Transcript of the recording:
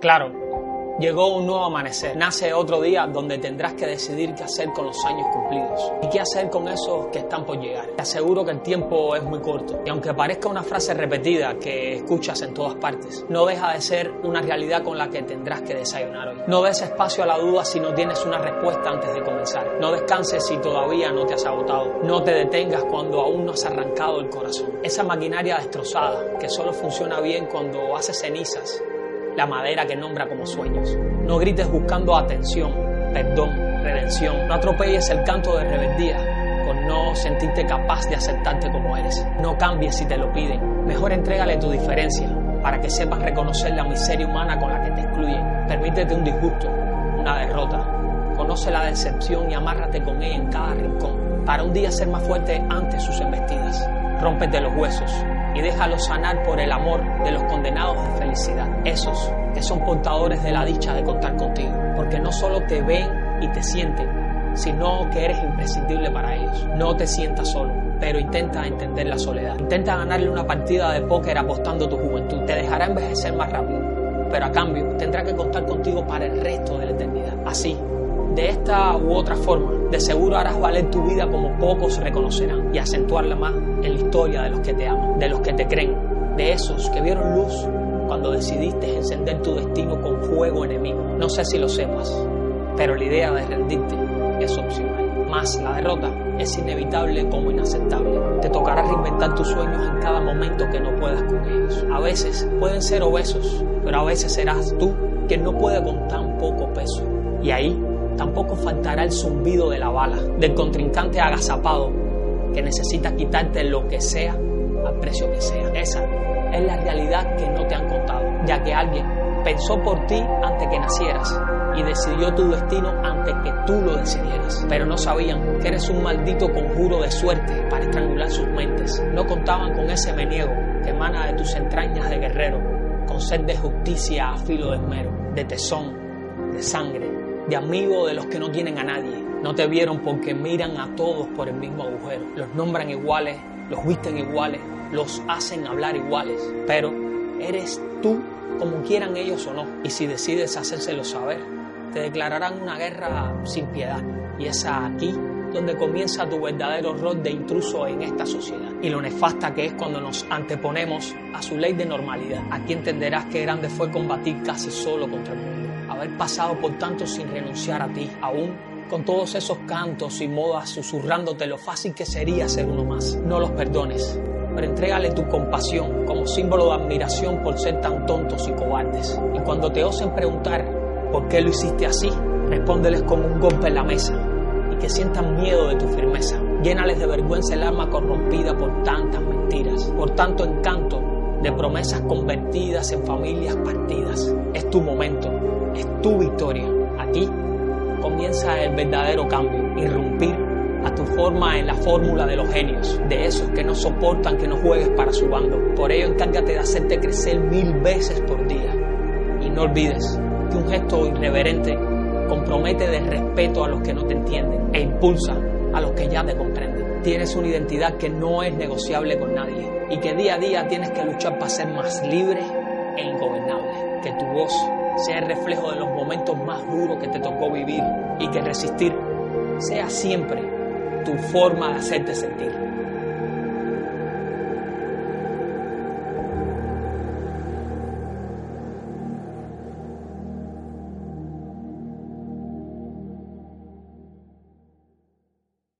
Claro, llegó un nuevo amanecer. Nace otro día donde tendrás que decidir qué hacer con los años cumplidos y qué hacer con esos que están por llegar. Te aseguro que el tiempo es muy corto y aunque parezca una frase repetida que escuchas en todas partes, no deja de ser una realidad con la que tendrás que desayunar hoy. No des espacio a la duda si no tienes una respuesta antes de comenzar. No descanses si todavía no te has agotado. No te detengas cuando aún no has arrancado el corazón. Esa maquinaria destrozada que solo funciona bien cuando hace cenizas la madera que nombra como sueños. No grites buscando atención, perdón, redención. No atropelles el canto de rebeldía por no sentirte capaz de aceptarte como eres. No cambies si te lo piden. Mejor entrégale tu diferencia para que sepas reconocer la miseria humana con la que te excluyen. Permítete un disgusto, una derrota. Conoce la decepción y amárrate con ella en cada rincón para un día ser más fuerte ante sus embestidas. Rómpete los huesos, y déjalo sanar por el amor de los condenados de felicidad, esos que son portadores de la dicha de contar contigo, porque no solo te ven y te sienten, sino que eres imprescindible para ellos. No te sientas solo, pero intenta entender la soledad. Intenta ganarle una partida de póker apostando tu juventud. Te dejará envejecer más rápido, pero a cambio tendrá que contar contigo para el resto de la eternidad. Así, de esta u otra forma, de seguro harás valer tu vida como pocos reconocerán y acentuarla más en la historia de los que te aman, de los que te creen, de esos que vieron luz cuando decidiste encender tu destino con fuego enemigo. No sé si lo sepas, pero la idea de rendirte es opcional. Más la derrota es inevitable como inaceptable. Te tocará reinventar tus sueños en cada momento que no puedas con ellos. A veces pueden ser obesos, pero a veces serás tú quien no puede con tan poco peso. Y ahí tampoco faltará el zumbido de la bala, del contrincante agazapado que necesita quitarte lo que sea al precio que sea. Esa es la realidad que no te han contado, ya que alguien pensó por ti antes que nacieras y decidió tu destino antes que tú lo decidieras. Pero no sabían que eres un maldito conjuro de suerte para estrangular sus mentes. No contaban con ese meniego que emana de tus entrañas de guerrero, con sed de justicia a filo de esmero, de tesón, de sangre, de amigo de los que no tienen a nadie. No te vieron porque miran a todos por el mismo agujero. Los nombran iguales, los visten iguales, los hacen hablar iguales. Pero eres tú como quieran ellos o no. Y si decides hacérselo saber, te declararán una guerra sin piedad. Y es aquí donde comienza tu verdadero rol de intruso en esta sociedad. Y lo nefasta que es cuando nos anteponemos a su ley de normalidad. Aquí entenderás que grande fue combatir casi solo contra el mundo haber pasado por tanto sin renunciar a ti, aún con todos esos cantos y modas susurrándote lo fácil que sería ser uno más. No los perdones, pero entrégale tu compasión como símbolo de admiración por ser tan tontos y cobardes. Y cuando te osen preguntar por qué lo hiciste así, respóndeles como un golpe en la mesa y que sientan miedo de tu firmeza. Llénales de vergüenza el alma corrompida por tantas mentiras, por tanto encanto de promesas convertidas en familias partidas. Es tu momento, es tu victoria. Aquí comienza el verdadero cambio, irrumpir a tu forma en la fórmula de los genios, de esos que no soportan que no juegues para su bando. Por ello encárgate de hacerte crecer mil veces por día. Y no olvides que un gesto irreverente compromete de respeto a los que no te entienden e impulsa a los que ya te comprenden. Tienes una identidad que no es negociable con nadie y que día a día tienes que luchar para ser más libre e ingobernable. Que tu voz sea el reflejo de los momentos más duros que te tocó vivir y que resistir sea siempre tu forma de hacerte sentir.